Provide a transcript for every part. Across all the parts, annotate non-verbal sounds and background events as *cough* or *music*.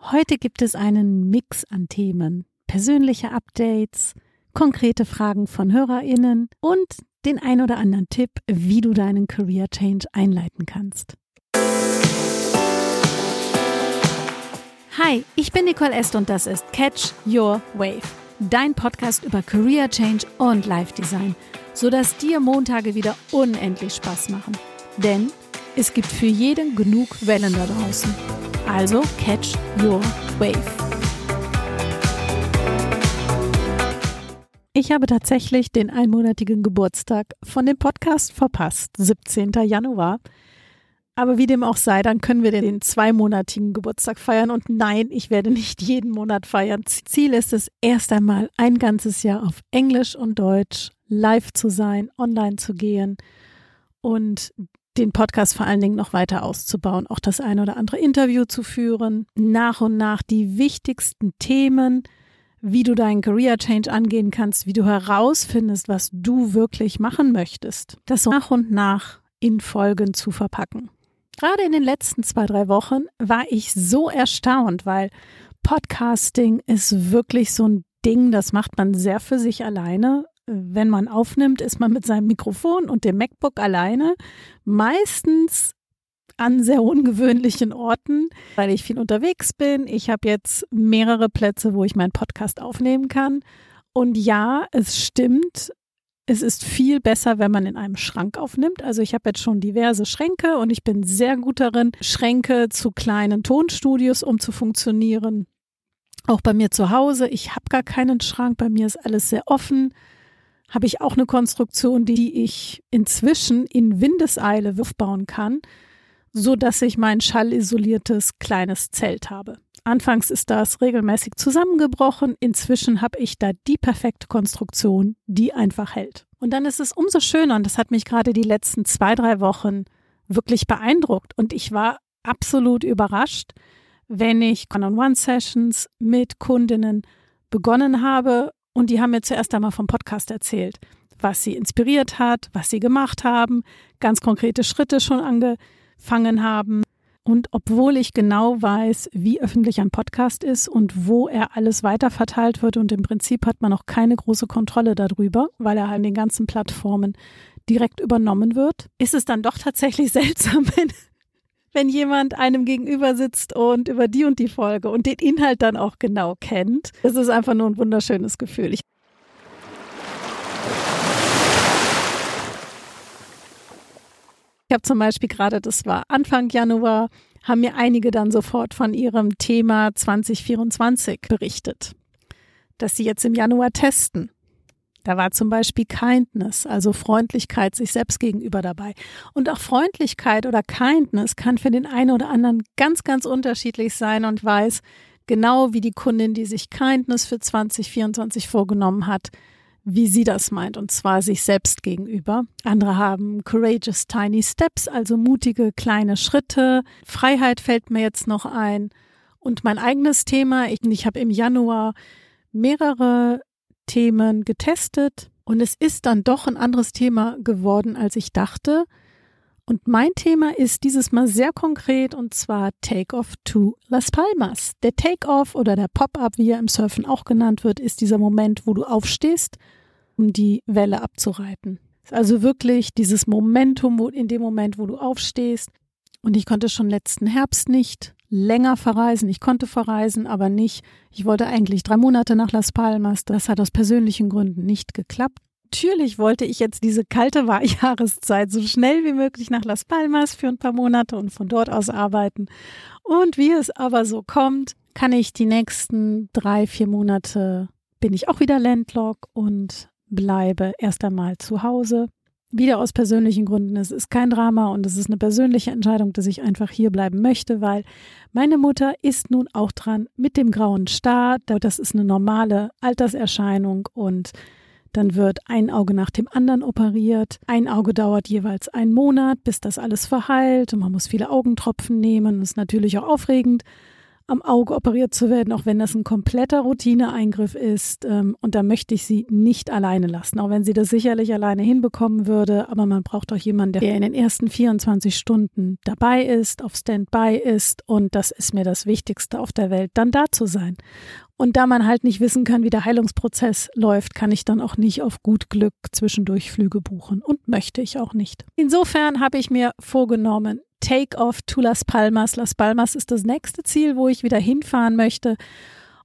Heute gibt es einen Mix an Themen, persönliche Updates, konkrete Fragen von Hörerinnen und den ein oder anderen Tipp, wie du deinen Career Change einleiten kannst. Hi, ich bin Nicole Est und das ist Catch Your Wave, dein Podcast über Career Change und Life Design, sodass dir Montage wieder unendlich Spaß machen. Denn es gibt für jeden genug Wellen da draußen. Also catch your wave. Ich habe tatsächlich den einmonatigen Geburtstag von dem Podcast verpasst, 17. Januar. Aber wie dem auch sei, dann können wir den zweimonatigen Geburtstag feiern. Und nein, ich werde nicht jeden Monat feiern. Ziel ist es, erst einmal ein ganzes Jahr auf Englisch und Deutsch live zu sein, online zu gehen und den Podcast vor allen Dingen noch weiter auszubauen, auch das ein oder andere Interview zu führen, nach und nach die wichtigsten Themen, wie du deinen Career Change angehen kannst, wie du herausfindest, was du wirklich machen möchtest, das nach und nach in Folgen zu verpacken. Gerade in den letzten zwei, drei Wochen war ich so erstaunt, weil Podcasting ist wirklich so ein Ding, das macht man sehr für sich alleine wenn man aufnimmt, ist man mit seinem Mikrofon und dem MacBook alleine. Meistens an sehr ungewöhnlichen Orten, weil ich viel unterwegs bin. Ich habe jetzt mehrere Plätze, wo ich meinen Podcast aufnehmen kann. Und ja, es stimmt, es ist viel besser, wenn man in einem Schrank aufnimmt. Also ich habe jetzt schon diverse Schränke und ich bin sehr gut darin, Schränke zu kleinen Tonstudios um zu funktionieren. Auch bei mir zu Hause. Ich habe gar keinen Schrank. Bei mir ist alles sehr offen habe ich auch eine Konstruktion, die ich inzwischen in Windeseile aufbauen kann, so dass ich mein schallisoliertes kleines Zelt habe. Anfangs ist das regelmäßig zusammengebrochen. Inzwischen habe ich da die perfekte Konstruktion, die einfach hält. Und dann ist es umso schöner, und das hat mich gerade die letzten zwei, drei Wochen wirklich beeindruckt. Und ich war absolut überrascht, wenn ich One-on-One-Sessions mit Kundinnen begonnen habe und die haben mir zuerst einmal vom Podcast erzählt, was sie inspiriert hat, was sie gemacht haben, ganz konkrete Schritte schon angefangen haben. Und obwohl ich genau weiß, wie öffentlich ein Podcast ist und wo er alles weiterverteilt wird und im Prinzip hat man auch keine große Kontrolle darüber, weil er an den ganzen Plattformen direkt übernommen wird, ist es dann doch tatsächlich *laughs* seltsam, wenn, wenn jemand einem gegenüber sitzt und über die und die Folge und den Inhalt dann auch genau kennt. Es ist einfach nur ein wunderschönes Gefühl. Ich Ich habe zum Beispiel gerade, das war Anfang Januar, haben mir einige dann sofort von ihrem Thema 2024 berichtet, dass sie jetzt im Januar testen. Da war zum Beispiel Kindness, also Freundlichkeit sich selbst gegenüber dabei. Und auch Freundlichkeit oder Kindness kann für den einen oder anderen ganz, ganz unterschiedlich sein und weiß genau wie die Kundin, die sich Kindness für 2024 vorgenommen hat, wie sie das meint, und zwar sich selbst gegenüber. Andere haben Courageous Tiny Steps, also mutige kleine Schritte. Freiheit fällt mir jetzt noch ein. Und mein eigenes Thema, ich, ich habe im Januar mehrere Themen getestet und es ist dann doch ein anderes Thema geworden, als ich dachte. Und mein Thema ist dieses Mal sehr konkret und zwar Take-Off to Las Palmas. Der Take-Off oder der Pop-Up, wie er im Surfen auch genannt wird, ist dieser Moment, wo du aufstehst, um die Welle abzureiten. Also wirklich dieses Momentum, in dem Moment, wo du aufstehst. Und ich konnte schon letzten Herbst nicht länger verreisen. Ich konnte verreisen, aber nicht. Ich wollte eigentlich drei Monate nach Las Palmas. Das hat aus persönlichen Gründen nicht geklappt. Natürlich wollte ich jetzt diese kalte Jahreszeit so schnell wie möglich nach Las Palmas für ein paar Monate und von dort aus arbeiten. Und wie es aber so kommt, kann ich die nächsten drei, vier Monate bin ich auch wieder Landlock und bleibe erst einmal zu Hause wieder aus persönlichen Gründen. Es ist kein Drama und es ist eine persönliche Entscheidung, dass ich einfach hier bleiben möchte, weil meine Mutter ist nun auch dran mit dem grauen Star. Das ist eine normale Alterserscheinung und dann wird ein Auge nach dem anderen operiert. Ein Auge dauert jeweils einen Monat, bis das alles verheilt und man muss viele Augentropfen nehmen. Das ist natürlich auch aufregend. Am Auge operiert zu werden, auch wenn das ein kompletter Routineeingriff ist. Ähm, und da möchte ich sie nicht alleine lassen, auch wenn sie das sicherlich alleine hinbekommen würde. Aber man braucht auch jemanden, der in den ersten 24 Stunden dabei ist, auf Standby ist. Und das ist mir das Wichtigste auf der Welt, dann da zu sein. Und da man halt nicht wissen kann, wie der Heilungsprozess läuft, kann ich dann auch nicht auf gut Glück zwischendurch Flüge buchen und möchte ich auch nicht. Insofern habe ich mir vorgenommen, Take-off to Las Palmas. Las Palmas ist das nächste Ziel, wo ich wieder hinfahren möchte.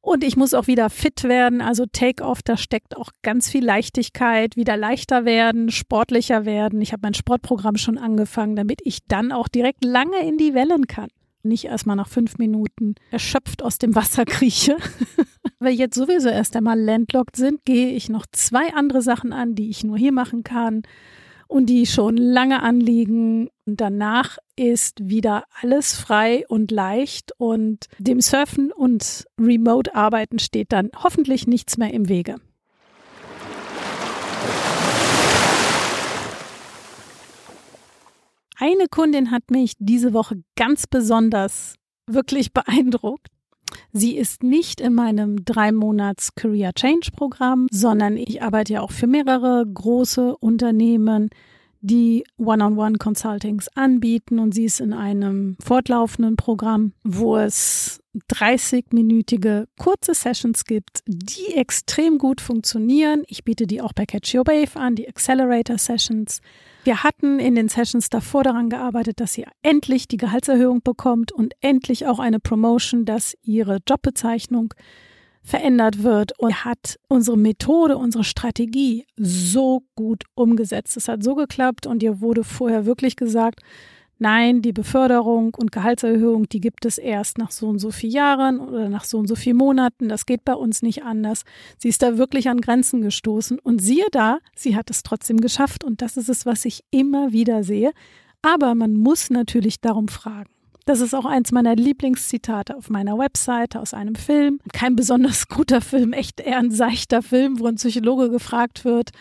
Und ich muss auch wieder fit werden. Also Take-off, da steckt auch ganz viel Leichtigkeit, wieder leichter werden, sportlicher werden. Ich habe mein Sportprogramm schon angefangen, damit ich dann auch direkt lange in die Wellen kann. Nicht erstmal nach fünf Minuten erschöpft aus dem Wasser krieche. *laughs* Weil jetzt sowieso erst einmal landlocked sind, gehe ich noch zwei andere Sachen an, die ich nur hier machen kann und die schon lange anliegen. Und danach ist wieder alles frei und leicht und dem Surfen und Remote-Arbeiten steht dann hoffentlich nichts mehr im Wege. Eine Kundin hat mich diese Woche ganz besonders wirklich beeindruckt. Sie ist nicht in meinem drei Monats Career Change Programm, sondern ich arbeite ja auch für mehrere große Unternehmen, die One-on-One Consultings anbieten und sie ist in einem fortlaufenden Programm, wo es 30-minütige kurze Sessions gibt, die extrem gut funktionieren. Ich biete die auch bei Catch Your Wave an, die Accelerator Sessions. Wir hatten in den Sessions davor daran gearbeitet, dass sie endlich die Gehaltserhöhung bekommt und endlich auch eine Promotion, dass ihre Jobbezeichnung verändert wird und hat unsere Methode, unsere Strategie so gut umgesetzt. Es hat so geklappt und ihr wurde vorher wirklich gesagt, nein, die Beförderung und Gehaltserhöhung, die gibt es erst nach so und so vielen Jahren oder nach so und so vielen Monaten. Das geht bei uns nicht anders. Sie ist da wirklich an Grenzen gestoßen und siehe da, sie hat es trotzdem geschafft und das ist es, was ich immer wieder sehe. Aber man muss natürlich darum fragen. Das ist auch eins meiner Lieblingszitate auf meiner Webseite aus einem Film. Kein besonders *laughs* guter Film, echt eher ein seichter Film, wo ein Psychologe gefragt wird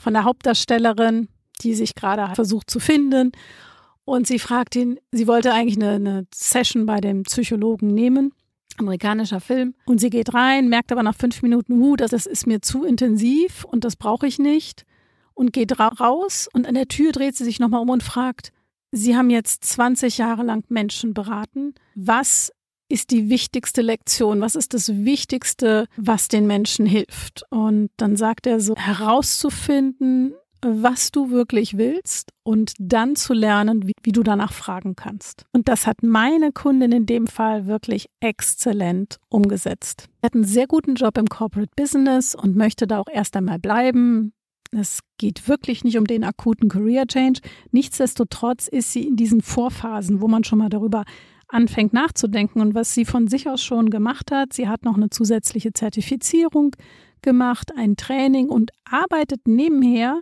von der Hauptdarstellerin, die sich gerade versucht zu finden. Und sie fragt ihn, sie wollte eigentlich eine, eine Session bei dem Psychologen nehmen amerikanischer Film. Und sie geht rein, merkt aber nach fünf Minuten, uh, das ist mir zu intensiv und das brauche ich nicht. Und geht ra raus und an der Tür dreht sie sich nochmal um und fragt, Sie haben jetzt 20 Jahre lang Menschen beraten. Was ist die wichtigste Lektion? Was ist das Wichtigste, was den Menschen hilft? Und dann sagt er so, herauszufinden, was du wirklich willst und dann zu lernen, wie, wie, du danach fragen kannst. Und das hat meine Kundin in dem Fall wirklich exzellent umgesetzt. Sie hat einen sehr guten Job im Corporate Business und möchte da auch erst einmal bleiben. Es geht wirklich nicht um den akuten Career Change. Nichtsdestotrotz ist sie in diesen Vorphasen, wo man schon mal darüber anfängt nachzudenken und was sie von sich aus schon gemacht hat. Sie hat noch eine zusätzliche Zertifizierung gemacht, ein Training und arbeitet nebenher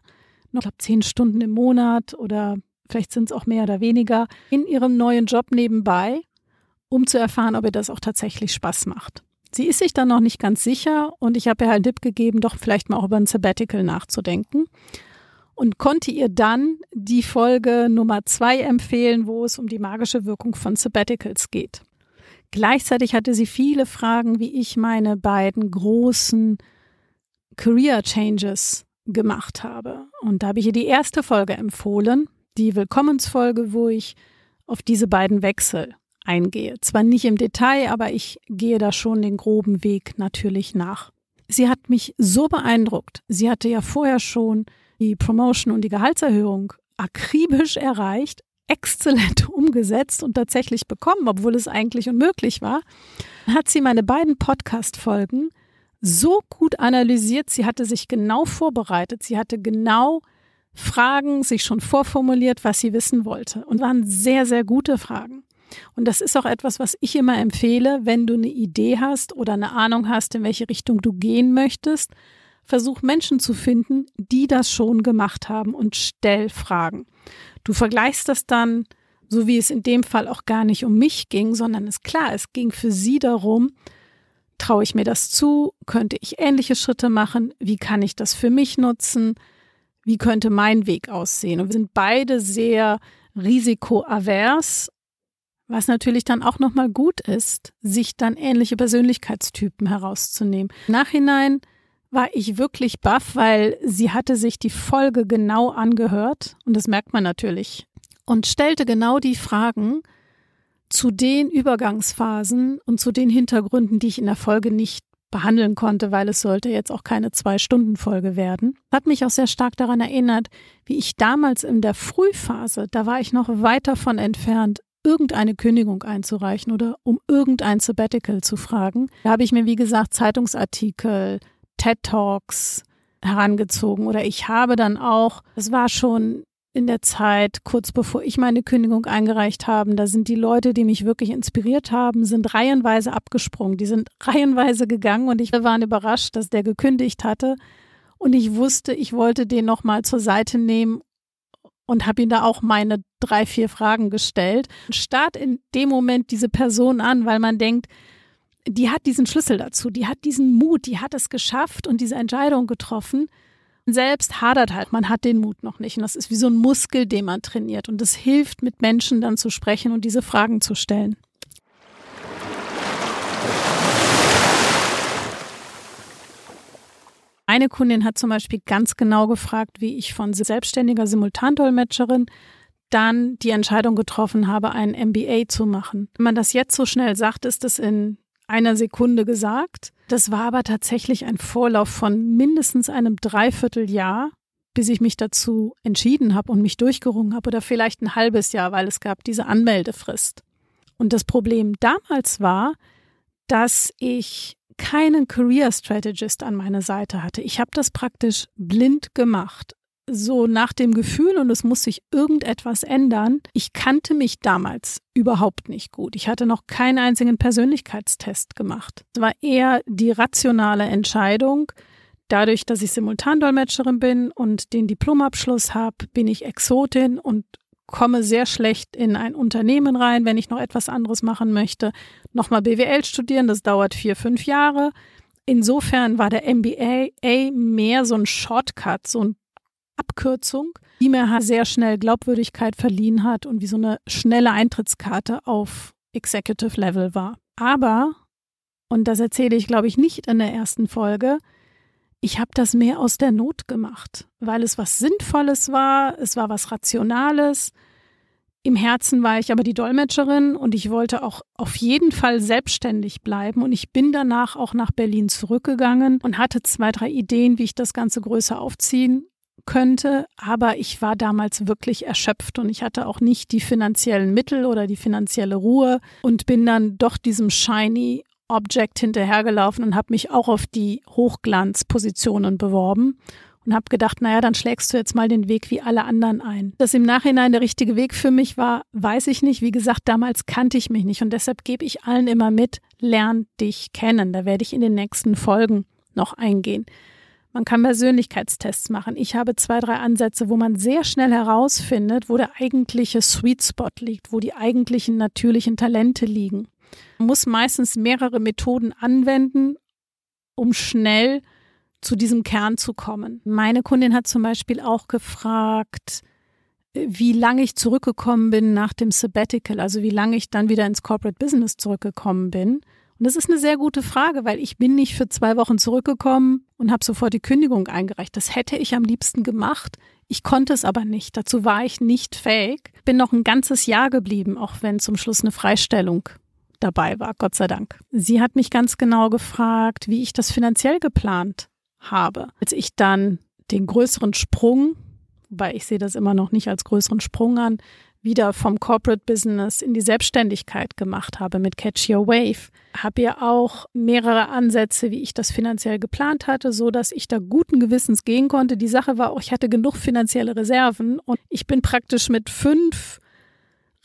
noch, glaube, zehn Stunden im Monat oder vielleicht sind es auch mehr oder weniger in ihrem neuen Job nebenbei, um zu erfahren, ob ihr das auch tatsächlich Spaß macht. Sie ist sich dann noch nicht ganz sicher und ich habe ihr halt einen Tipp gegeben, doch vielleicht mal auch über ein Sabbatical nachzudenken und konnte ihr dann die Folge Nummer zwei empfehlen, wo es um die magische Wirkung von Sabbaticals geht. Gleichzeitig hatte sie viele Fragen, wie ich meine beiden großen Career Changes gemacht habe. Und da habe ich ihr die erste Folge empfohlen, die Willkommensfolge, wo ich auf diese beiden Wechsel eingehe. Zwar nicht im Detail, aber ich gehe da schon den groben Weg natürlich nach. Sie hat mich so beeindruckt. Sie hatte ja vorher schon die Promotion und die Gehaltserhöhung akribisch erreicht, exzellent *laughs* umgesetzt und tatsächlich bekommen, obwohl es eigentlich unmöglich war. Hat sie meine beiden Podcast-Folgen so gut analysiert. Sie hatte sich genau vorbereitet. Sie hatte genau Fragen sich schon vorformuliert, was sie wissen wollte. Und waren sehr, sehr gute Fragen. Und das ist auch etwas, was ich immer empfehle, wenn du eine Idee hast oder eine Ahnung hast, in welche Richtung du gehen möchtest. Versuch Menschen zu finden, die das schon gemacht haben und stell Fragen. Du vergleichst das dann, so wie es in dem Fall auch gar nicht um mich ging, sondern es klar, es ging für sie darum, traue ich mir das zu? Könnte ich ähnliche Schritte machen? Wie kann ich das für mich nutzen? Wie könnte mein Weg aussehen? Und wir sind beide sehr risikoavers Was natürlich dann auch nochmal gut ist, sich dann ähnliche Persönlichkeitstypen herauszunehmen. Nachhinein war ich wirklich baff, weil sie hatte sich die Folge genau angehört und das merkt man natürlich und stellte genau die Fragen zu den Übergangsphasen und zu den Hintergründen, die ich in der Folge nicht behandeln konnte, weil es sollte jetzt auch keine Zwei-Stunden-Folge werden. Hat mich auch sehr stark daran erinnert, wie ich damals in der Frühphase, da war ich noch weit davon entfernt, irgendeine Kündigung einzureichen oder um irgendein Sabbatical zu fragen. Da habe ich mir, wie gesagt, Zeitungsartikel, TED Talks herangezogen oder ich habe dann auch, es war schon in der Zeit, kurz bevor ich meine Kündigung eingereicht habe, da sind die Leute, die mich wirklich inspiriert haben, sind reihenweise abgesprungen. Die sind reihenweise gegangen und ich war überrascht, dass der gekündigt hatte. Und ich wusste, ich wollte den nochmal zur Seite nehmen und habe ihm da auch meine drei, vier Fragen gestellt. Start in dem Moment diese Person an, weil man denkt, die hat diesen Schlüssel dazu, die hat diesen Mut, die hat es geschafft und diese Entscheidung getroffen selbst hadert halt, man hat den Mut noch nicht. Und das ist wie so ein Muskel, den man trainiert. Und es hilft, mit Menschen dann zu sprechen und diese Fragen zu stellen. Eine Kundin hat zum Beispiel ganz genau gefragt, wie ich von selbstständiger Simultandolmetscherin dann die Entscheidung getroffen habe, ein MBA zu machen. Wenn man das jetzt so schnell sagt, ist es in einer Sekunde gesagt. Das war aber tatsächlich ein Vorlauf von mindestens einem Dreivierteljahr, bis ich mich dazu entschieden habe und mich durchgerungen habe oder vielleicht ein halbes Jahr, weil es gab diese Anmeldefrist. Und das Problem damals war, dass ich keinen Career Strategist an meiner Seite hatte. Ich habe das praktisch blind gemacht so nach dem Gefühl und es muss sich irgendetwas ändern. Ich kannte mich damals überhaupt nicht gut. Ich hatte noch keinen einzigen Persönlichkeitstest gemacht. Es war eher die rationale Entscheidung. Dadurch, dass ich Simultandolmetscherin bin und den Diplomabschluss habe, bin ich Exotin und komme sehr schlecht in ein Unternehmen rein, wenn ich noch etwas anderes machen möchte. Nochmal BWL studieren, das dauert vier, fünf Jahre. Insofern war der MBA mehr so ein Shortcut, so ein Abkürzung, die mir sehr schnell Glaubwürdigkeit verliehen hat und wie so eine schnelle Eintrittskarte auf Executive Level war. Aber, und das erzähle ich, glaube ich, nicht in der ersten Folge, ich habe das mehr aus der Not gemacht, weil es was Sinnvolles war, es war was Rationales. Im Herzen war ich aber die Dolmetscherin und ich wollte auch auf jeden Fall selbstständig bleiben. Und ich bin danach auch nach Berlin zurückgegangen und hatte zwei, drei Ideen, wie ich das Ganze größer aufziehen könnte, aber ich war damals wirklich erschöpft und ich hatte auch nicht die finanziellen Mittel oder die finanzielle Ruhe und bin dann doch diesem shiny Object hinterhergelaufen und habe mich auch auf die Hochglanzpositionen beworben und habe gedacht, naja, dann schlägst du jetzt mal den Weg wie alle anderen ein. Dass im Nachhinein der richtige Weg für mich war, weiß ich nicht. Wie gesagt, damals kannte ich mich nicht und deshalb gebe ich allen immer mit, lern dich kennen. Da werde ich in den nächsten Folgen noch eingehen. Man kann Persönlichkeitstests machen. Ich habe zwei, drei Ansätze, wo man sehr schnell herausfindet, wo der eigentliche Sweet Spot liegt, wo die eigentlichen natürlichen Talente liegen. Man muss meistens mehrere Methoden anwenden, um schnell zu diesem Kern zu kommen. Meine Kundin hat zum Beispiel auch gefragt, wie lange ich zurückgekommen bin nach dem Sabbatical, also wie lange ich dann wieder ins Corporate Business zurückgekommen bin. Und das ist eine sehr gute Frage, weil ich bin nicht für zwei Wochen zurückgekommen und habe sofort die Kündigung eingereicht. Das hätte ich am liebsten gemacht. Ich konnte es aber nicht. Dazu war ich nicht fähig. Bin noch ein ganzes Jahr geblieben, auch wenn zum Schluss eine Freistellung dabei war, Gott sei Dank. Sie hat mich ganz genau gefragt, wie ich das finanziell geplant habe. Als ich dann den größeren Sprung, wobei ich sehe das immer noch nicht als größeren Sprung an, wieder vom Corporate Business in die Selbstständigkeit gemacht habe mit Catch Your Wave, habe ja auch mehrere Ansätze, wie ich das finanziell geplant hatte, so dass ich da guten Gewissens gehen konnte. Die Sache war auch, ich hatte genug finanzielle Reserven und ich bin praktisch mit fünf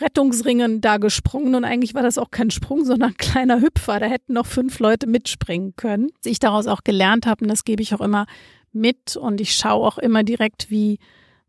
Rettungsringen da gesprungen und eigentlich war das auch kein Sprung, sondern ein kleiner Hüpfer. Da hätten noch fünf Leute mitspringen können. Was ich daraus auch gelernt habe, und das gebe ich auch immer mit und ich schaue auch immer direkt, wie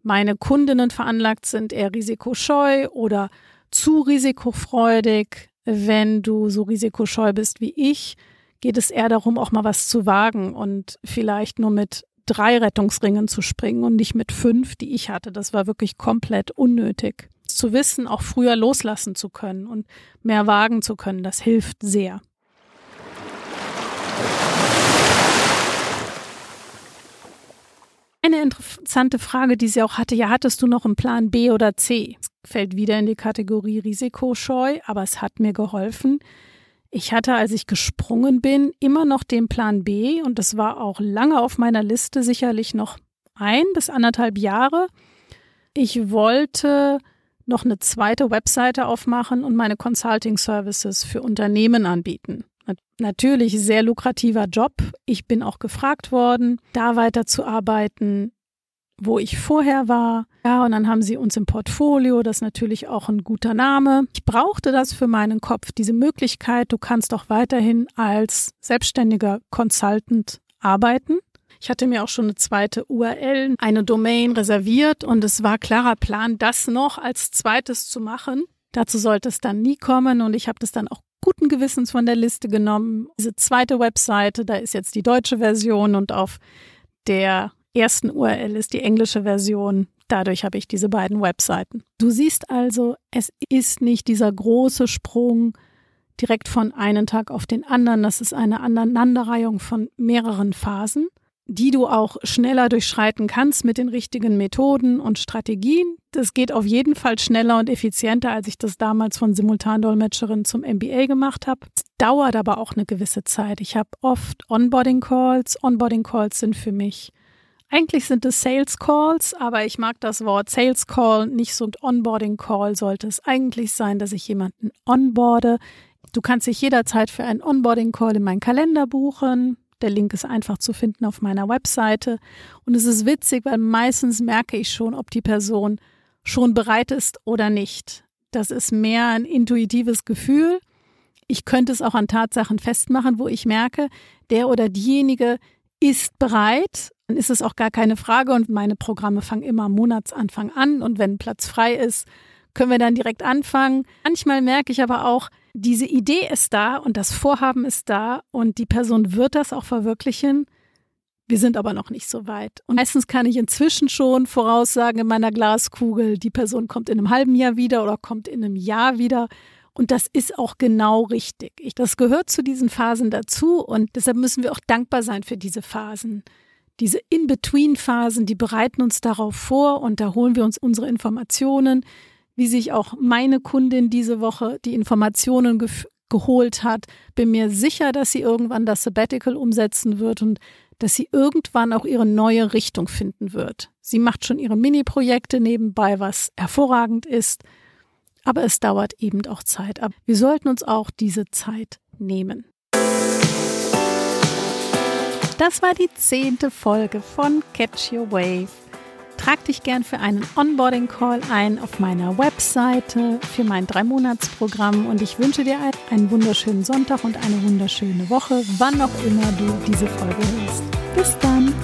meine Kundinnen veranlagt sind, eher risikoscheu oder zu risikofreudig. Wenn du so risikoscheu bist wie ich, geht es eher darum, auch mal was zu wagen und vielleicht nur mit drei Rettungsringen zu springen und nicht mit fünf, die ich hatte. Das war wirklich komplett unnötig. Zu wissen, auch früher loslassen zu können und mehr wagen zu können, das hilft sehr. Eine interessante Frage, die sie auch hatte, ja, hattest du noch einen Plan B oder C? Das fällt wieder in die Kategorie Risikoscheu, aber es hat mir geholfen. Ich hatte, als ich gesprungen bin, immer noch den Plan B und das war auch lange auf meiner Liste, sicherlich noch ein bis anderthalb Jahre. Ich wollte noch eine zweite Webseite aufmachen und meine Consulting Services für Unternehmen anbieten. Natürlich sehr lukrativer Job. Ich bin auch gefragt worden, da weiterzuarbeiten, wo ich vorher war. Ja, und dann haben sie uns im Portfolio, das ist natürlich auch ein guter Name. Ich brauchte das für meinen Kopf, diese Möglichkeit, du kannst auch weiterhin als selbstständiger Consultant arbeiten. Ich hatte mir auch schon eine zweite URL, eine Domain reserviert und es war klarer Plan, das noch als zweites zu machen. Dazu sollte es dann nie kommen und ich habe das dann auch guten Gewissens von der Liste genommen. Diese zweite Webseite, da ist jetzt die deutsche Version und auf der ersten URL ist die englische Version. Dadurch habe ich diese beiden Webseiten. Du siehst also, es ist nicht dieser große Sprung direkt von einem Tag auf den anderen. Das ist eine Aneinanderreihung von mehreren Phasen die du auch schneller durchschreiten kannst mit den richtigen Methoden und Strategien. Das geht auf jeden Fall schneller und effizienter, als ich das damals von Simultandolmetscherin zum MBA gemacht habe. Es dauert aber auch eine gewisse Zeit. Ich habe oft Onboarding Calls. Onboarding Calls sind für mich eigentlich sind es Sales Calls, aber ich mag das Wort Sales Call nicht so. Und Onboarding Call sollte es eigentlich sein, dass ich jemanden onboarde. Du kannst dich jederzeit für einen Onboarding Call in meinen Kalender buchen. Der Link ist einfach zu finden auf meiner Webseite. Und es ist witzig, weil meistens merke ich schon, ob die Person schon bereit ist oder nicht. Das ist mehr ein intuitives Gefühl. Ich könnte es auch an Tatsachen festmachen, wo ich merke, der oder diejenige ist bereit. Dann ist es auch gar keine Frage und meine Programme fangen immer am Monatsanfang an und wenn Platz frei ist, können wir dann direkt anfangen. Manchmal merke ich aber auch, diese Idee ist da und das Vorhaben ist da und die Person wird das auch verwirklichen. Wir sind aber noch nicht so weit. Und meistens kann ich inzwischen schon voraussagen in meiner Glaskugel, die Person kommt in einem halben Jahr wieder oder kommt in einem Jahr wieder. Und das ist auch genau richtig. Ich, das gehört zu diesen Phasen dazu und deshalb müssen wir auch dankbar sein für diese Phasen. Diese In-Between-Phasen, die bereiten uns darauf vor und da holen wir uns unsere Informationen wie sich auch meine Kundin diese Woche die Informationen ge geholt hat. Bin mir sicher, dass sie irgendwann das Sabbatical umsetzen wird und dass sie irgendwann auch ihre neue Richtung finden wird. Sie macht schon ihre Mini-Projekte nebenbei, was hervorragend ist. Aber es dauert eben auch Zeit. Aber wir sollten uns auch diese Zeit nehmen. Das war die zehnte Folge von Catch Your Wave. Trag dich gern für einen Onboarding-Call ein auf meiner Webseite für mein Drei-Monats-Programm und ich wünsche dir einen wunderschönen Sonntag und eine wunderschöne Woche, wann auch immer du diese Folge hörst. Bis dann!